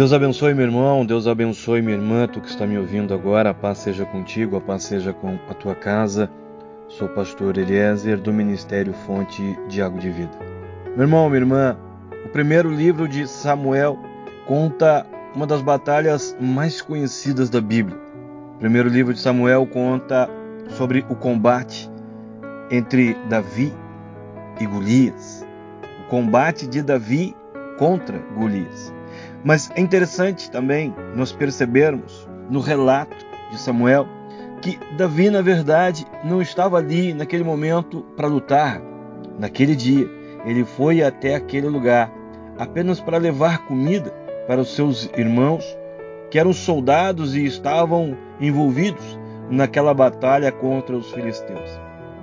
Deus abençoe meu irmão, Deus abençoe minha irmã, tu que está me ouvindo agora, a paz seja contigo, a paz seja com a tua casa. Sou o pastor Eliezer do Ministério Fonte de Água de Vida. Meu irmão, minha irmã, o primeiro livro de Samuel conta uma das batalhas mais conhecidas da Bíblia. O primeiro livro de Samuel conta sobre o combate entre Davi e Golias. O combate de Davi contra Golias. Mas é interessante também nós percebermos no relato de Samuel que Davi, na verdade, não estava ali naquele momento para lutar. Naquele dia, ele foi até aquele lugar apenas para levar comida para os seus irmãos, que eram soldados e estavam envolvidos naquela batalha contra os filisteus.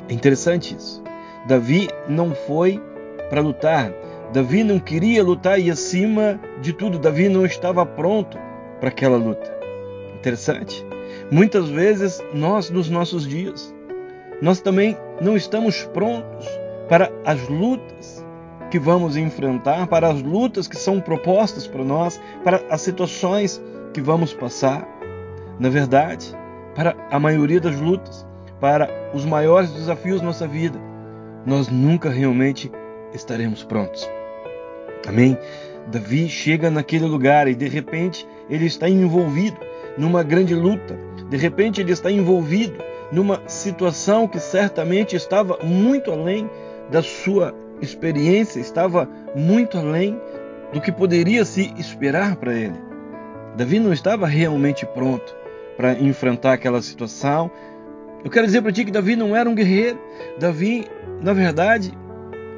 É interessante isso. Davi não foi para lutar, Davi não queria lutar e, acima de tudo, Davi não estava pronto para aquela luta. Interessante. Muitas vezes, nós, nos nossos dias, nós também não estamos prontos para as lutas que vamos enfrentar, para as lutas que são propostas para nós, para as situações que vamos passar. Na verdade, para a maioria das lutas, para os maiores desafios da nossa vida, nós nunca realmente estaremos prontos. Amém? Davi chega naquele lugar e de repente ele está envolvido numa grande luta. De repente ele está envolvido numa situação que certamente estava muito além da sua experiência, estava muito além do que poderia se esperar para ele. Davi não estava realmente pronto para enfrentar aquela situação. Eu quero dizer para ti que Davi não era um guerreiro. Davi, na verdade,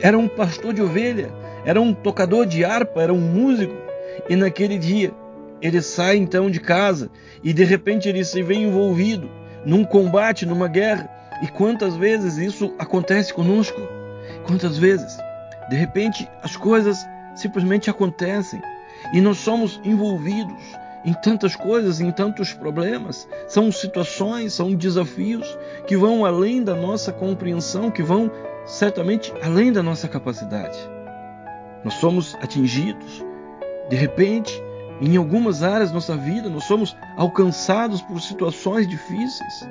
era um pastor de ovelha era um tocador de harpa, era um músico. E naquele dia ele sai então de casa e de repente ele se vê envolvido num combate, numa guerra. E quantas vezes isso acontece conosco? Quantas vezes? De repente as coisas simplesmente acontecem e nós somos envolvidos em tantas coisas, em tantos problemas. São situações, são desafios que vão além da nossa compreensão, que vão certamente além da nossa capacidade. Nós somos atingidos. De repente, em algumas áreas da nossa vida, nós somos alcançados por situações difíceis.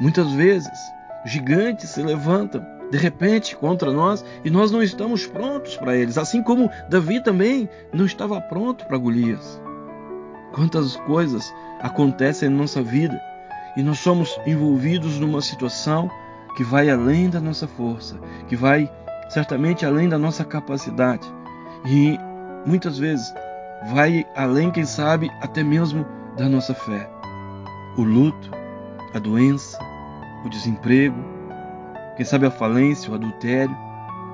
Muitas vezes, gigantes se levantam de repente contra nós e nós não estamos prontos para eles, assim como Davi também não estava pronto para Golias. Quantas coisas acontecem na nossa vida e nós somos envolvidos numa situação que vai além da nossa força, que vai certamente além da nossa capacidade e muitas vezes vai além, quem sabe, até mesmo da nossa fé. O luto, a doença, o desemprego, quem sabe a falência, o adultério.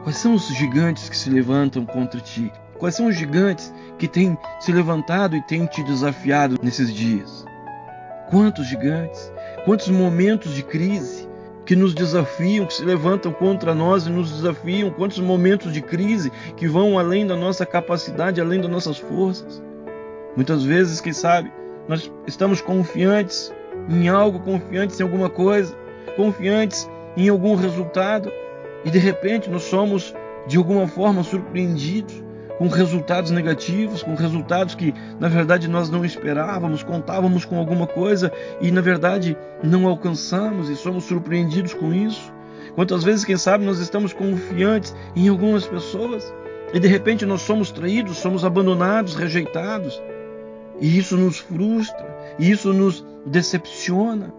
Quais são os gigantes que se levantam contra ti? Quais são os gigantes que têm se levantado e têm te desafiado nesses dias? Quantos gigantes? Quantos momentos de crise? Que nos desafiam, que se levantam contra nós e nos desafiam, quantos momentos de crise que vão além da nossa capacidade, além das nossas forças. Muitas vezes, quem sabe, nós estamos confiantes em algo, confiantes em alguma coisa, confiantes em algum resultado, e de repente nós somos de alguma forma surpreendidos com resultados negativos, com resultados que na verdade nós não esperávamos, contávamos com alguma coisa e na verdade não alcançamos e somos surpreendidos com isso. Quantas vezes, quem sabe, nós estamos confiantes em algumas pessoas e de repente nós somos traídos, somos abandonados, rejeitados. E isso nos frustra, e isso nos decepciona.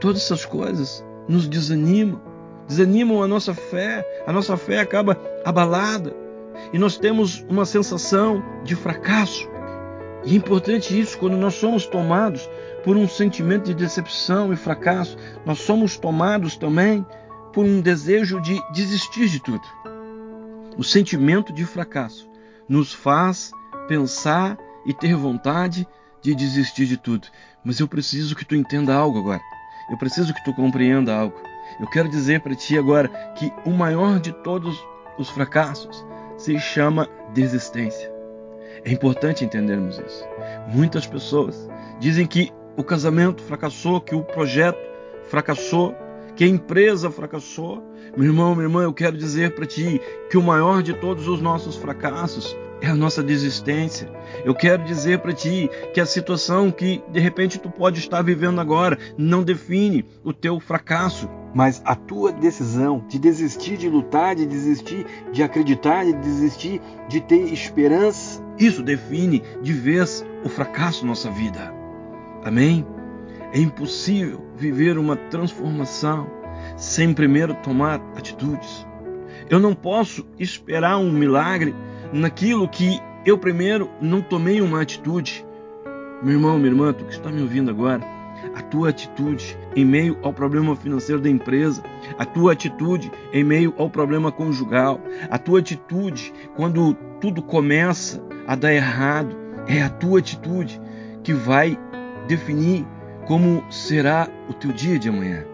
Todas essas coisas nos desanimam, desanimam a nossa fé, a nossa fé acaba abalada e nós temos uma sensação de fracasso. E é importante isso quando nós somos tomados por um sentimento de decepção e fracasso, nós somos tomados também por um desejo de desistir de tudo. O sentimento de fracasso nos faz pensar e ter vontade de desistir de tudo. Mas eu preciso que tu entenda algo agora. Eu preciso que tu compreenda algo. Eu quero dizer para ti agora que o maior de todos os fracassos se chama desistência. É importante entendermos isso. Muitas pessoas dizem que o casamento fracassou, que o projeto fracassou, que a empresa fracassou. Meu irmão, minha irmã, eu quero dizer para ti que o maior de todos os nossos fracassos é a nossa desistência. Eu quero dizer para ti que a situação que de repente tu pode estar vivendo agora não define o teu fracasso, mas a tua decisão de desistir de lutar, de desistir de acreditar, de desistir de ter esperança, isso define de vez o fracasso nossa vida. Amém? É impossível viver uma transformação sem primeiro tomar atitudes. Eu não posso esperar um milagre naquilo que eu primeiro não tomei uma atitude. Meu irmão, minha irmã, tu que está me ouvindo agora, a tua atitude em meio ao problema financeiro da empresa, a tua atitude em meio ao problema conjugal, a tua atitude quando tudo começa a dar errado, é a tua atitude que vai definir como será o teu dia de amanhã.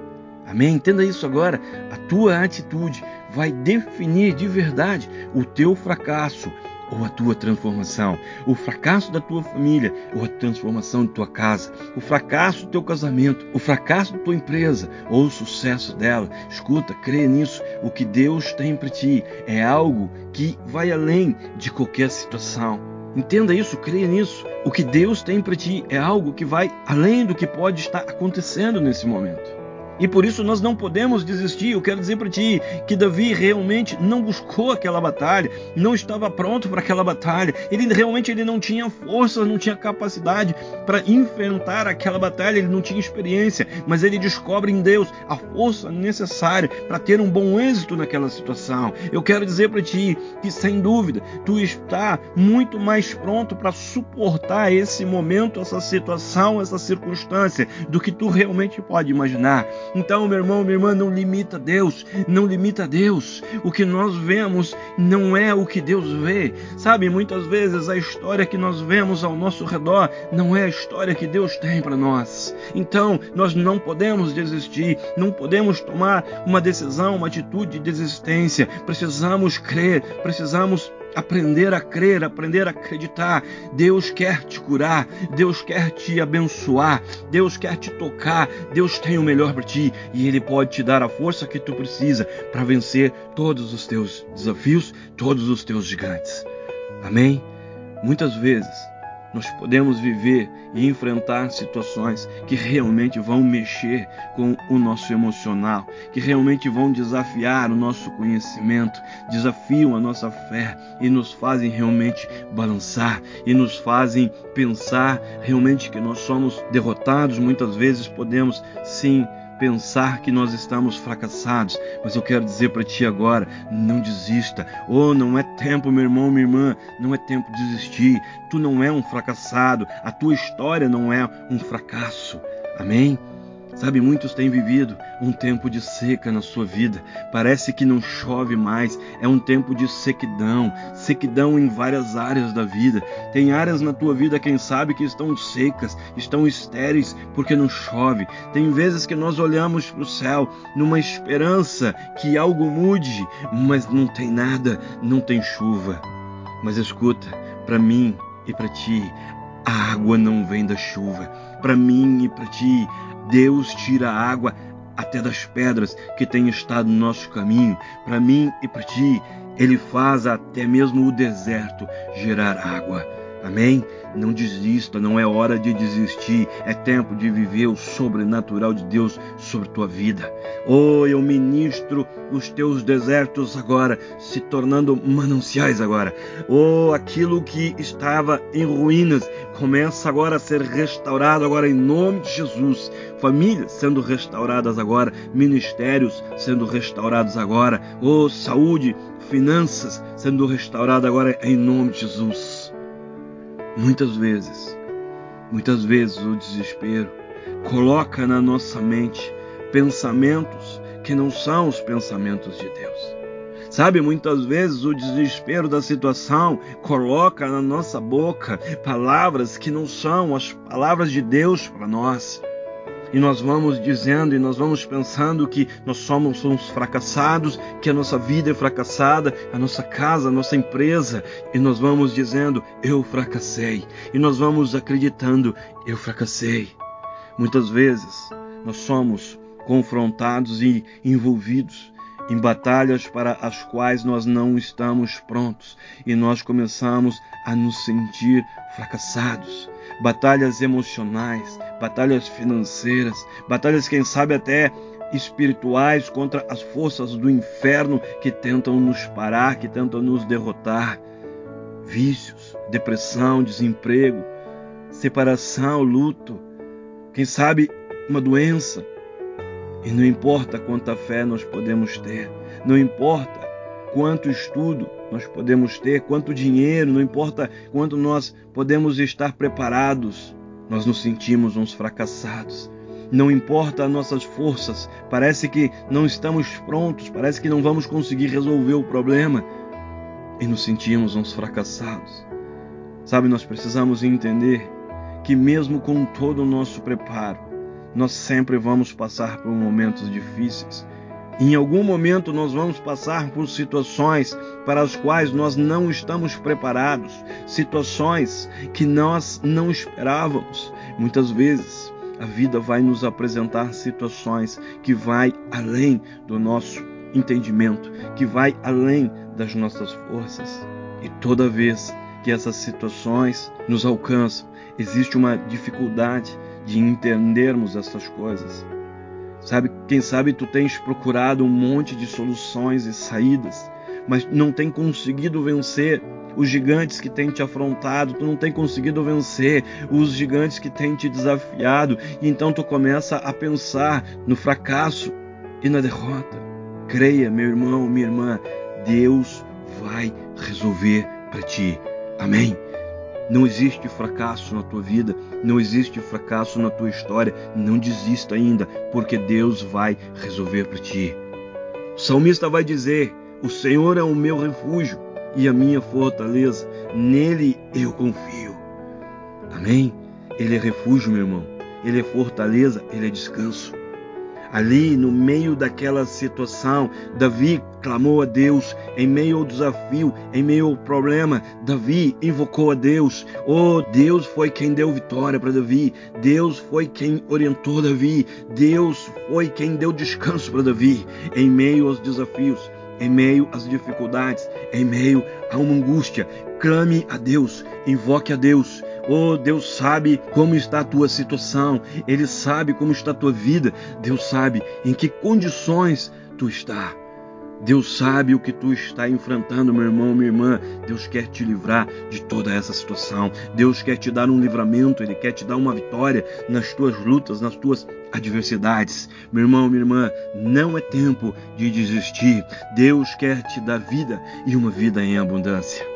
Amém? Entenda isso agora. A tua atitude vai definir de verdade o teu fracasso ou a tua transformação, o fracasso da tua família ou a transformação de tua casa, o fracasso do teu casamento, o fracasso da tua empresa ou o sucesso dela. Escuta, crê nisso. O que Deus tem para ti é algo que vai além de qualquer situação. Entenda isso, creia nisso. O que Deus tem para ti é algo que vai além do que pode estar acontecendo nesse momento. E por isso nós não podemos desistir. Eu quero dizer para ti que Davi realmente não buscou aquela batalha, não estava pronto para aquela batalha. Ele realmente ele não tinha força, não tinha capacidade para enfrentar aquela batalha, ele não tinha experiência, mas ele descobre em Deus a força necessária para ter um bom êxito naquela situação. Eu quero dizer para ti que sem dúvida tu está muito mais pronto para suportar esse momento, essa situação, essa circunstância do que tu realmente pode imaginar. Então, meu irmão, minha irmã, não limita Deus, não limita Deus. O que nós vemos não é o que Deus vê. Sabe, muitas vezes a história que nós vemos ao nosso redor não é a história que Deus tem para nós. Então, nós não podemos desistir, não podemos tomar uma decisão, uma atitude de desistência. Precisamos crer, precisamos aprender a crer, aprender a acreditar. Deus quer te curar, Deus quer te abençoar, Deus quer te tocar, Deus tem o melhor para ti e Ele pode te dar a força que tu precisa para vencer todos os teus desafios, todos os teus gigantes. Amém? Muitas vezes nós podemos viver e enfrentar situações que realmente vão mexer com o nosso emocional, que realmente vão desafiar o nosso conhecimento, desafiam a nossa fé e nos fazem realmente balançar e nos fazem pensar realmente que nós somos derrotados. Muitas vezes podemos sim pensar que nós estamos fracassados, mas eu quero dizer para ti agora: não desista. Oh, não é tempo, meu irmão, minha irmã, não é tempo de desistir. Tu não é um fracassado, a tua história não é um fracasso. Amém? Sabe, muitos têm vivido um tempo de seca na sua vida. Parece que não chove mais. É um tempo de sequidão, sequidão em várias áreas da vida. Tem áreas na tua vida, quem sabe, que estão secas, estão estéreis porque não chove. Tem vezes que nós olhamos para o céu numa esperança que algo mude, mas não tem nada, não tem chuva. Mas escuta, para mim e para ti, a água não vem da chuva. Para mim e para ti, Deus tira a água até das pedras que têm estado no nosso caminho. Para mim e para ti, Ele faz até mesmo o deserto gerar água. Amém? Não desista, não é hora de desistir, é tempo de viver o sobrenatural de Deus sobre tua vida. Oh, eu ministro os teus desertos agora, se tornando mananciais agora. Oh, aquilo que estava em ruínas começa agora a ser restaurado agora em nome de Jesus. Famílias sendo restauradas agora, ministérios sendo restaurados agora. Oh, saúde, finanças sendo restauradas agora em nome de Jesus. Muitas vezes, muitas vezes o desespero coloca na nossa mente pensamentos que não são os pensamentos de Deus. Sabe, muitas vezes o desespero da situação coloca na nossa boca palavras que não são as palavras de Deus para nós. E nós vamos dizendo e nós vamos pensando que nós somos uns fracassados, que a nossa vida é fracassada, a nossa casa, a nossa empresa, e nós vamos dizendo eu fracassei. E nós vamos acreditando eu fracassei. Muitas vezes nós somos confrontados e envolvidos em batalhas para as quais nós não estamos prontos e nós começamos a nos sentir fracassados. Batalhas emocionais, batalhas financeiras, batalhas, quem sabe, até espirituais contra as forças do inferno que tentam nos parar, que tentam nos derrotar. Vícios, depressão, desemprego, separação, luto, quem sabe uma doença, e não importa quanta fé nós podemos ter, não importa quanto estudo nós podemos ter, quanto dinheiro, não importa quanto nós podemos estar preparados, nós nos sentimos uns fracassados. Não importa as nossas forças, parece que não estamos prontos, parece que não vamos conseguir resolver o problema e nos sentimos uns fracassados. Sabe, nós precisamos entender que, mesmo com todo o nosso preparo, nós sempre vamos passar por momentos difíceis. Em algum momento nós vamos passar por situações para as quais nós não estamos preparados, situações que nós não esperávamos. Muitas vezes a vida vai nos apresentar situações que vai além do nosso entendimento, que vai além das nossas forças. E toda vez que essas situações nos alcançam, existe uma dificuldade de entendermos essas coisas. Sabe, quem sabe tu tens procurado um monte de soluções e saídas, mas não tem conseguido vencer os gigantes que têm te afrontado, tu não tem conseguido vencer os gigantes que têm te desafiado, e então tu começa a pensar no fracasso e na derrota. Creia, meu irmão, minha irmã, Deus vai resolver para ti. Amém. Não existe fracasso na tua vida, não existe fracasso na tua história. Não desista ainda, porque Deus vai resolver para ti. O salmista vai dizer: O Senhor é o meu refúgio e a minha fortaleza, nele eu confio. Amém? Ele é refúgio, meu irmão. Ele é fortaleza, ele é descanso. Ali, no meio daquela situação, Davi clamou a Deus em meio ao desafio, em meio ao problema. Davi invocou a Deus. Oh, Deus foi quem deu vitória para Davi. Deus foi quem orientou Davi. Deus foi quem deu descanso para Davi em meio aos desafios em meio às dificuldades, em meio a uma angústia. Clame a Deus, invoque a Deus. Oh, Deus sabe como está a tua situação, Ele sabe como está a tua vida, Deus sabe em que condições tu está. Deus sabe o que tu está enfrentando, meu irmão, minha irmã. Deus quer te livrar de toda essa situação. Deus quer te dar um livramento, Ele quer te dar uma vitória nas tuas lutas, nas tuas adversidades. Meu irmão, minha irmã, não é tempo de desistir. Deus quer te dar vida e uma vida em abundância.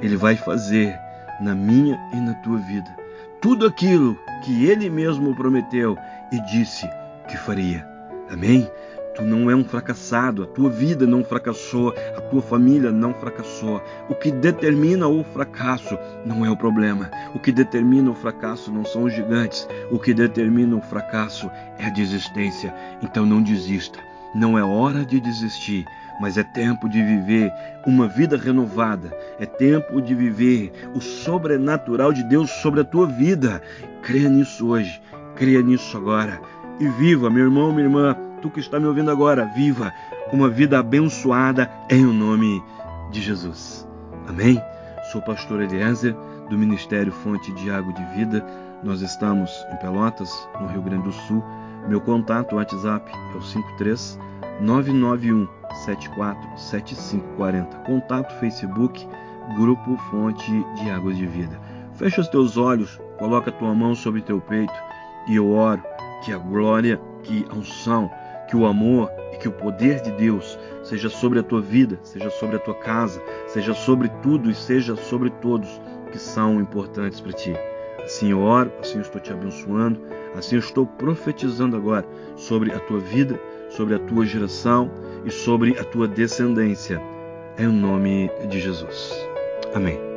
Ele vai fazer na minha e na tua vida tudo aquilo que Ele mesmo prometeu e disse que faria. Amém? Tu não é um fracassado, a tua vida não fracassou, a tua família não fracassou. O que determina o fracasso não é o problema. O que determina o fracasso não são os gigantes. O que determina o fracasso é a desistência. Então não desista. Não é hora de desistir, mas é tempo de viver uma vida renovada. É tempo de viver o sobrenatural de Deus sobre a tua vida. Creia nisso hoje, creia nisso agora e viva, meu irmão, minha irmã tu que está me ouvindo agora, viva uma vida abençoada em o nome de Jesus. Amém? Sou o pastor Eliezer, do Ministério Fonte de Água de Vida. Nós estamos em Pelotas, no Rio Grande do Sul. Meu contato WhatsApp é o 53 991 74 7540. Contato Facebook, Grupo Fonte de Águas de Vida. Fecha os teus olhos, coloca a tua mão sobre teu peito e eu oro que a glória, que a unção, que o amor e que o poder de Deus seja sobre a tua vida, seja sobre a tua casa, seja sobre tudo e seja sobre todos que são importantes para ti. Assim eu oro, assim eu estou te abençoando, assim eu estou profetizando agora sobre a tua vida, sobre a tua geração e sobre a tua descendência. Em nome de Jesus. Amém.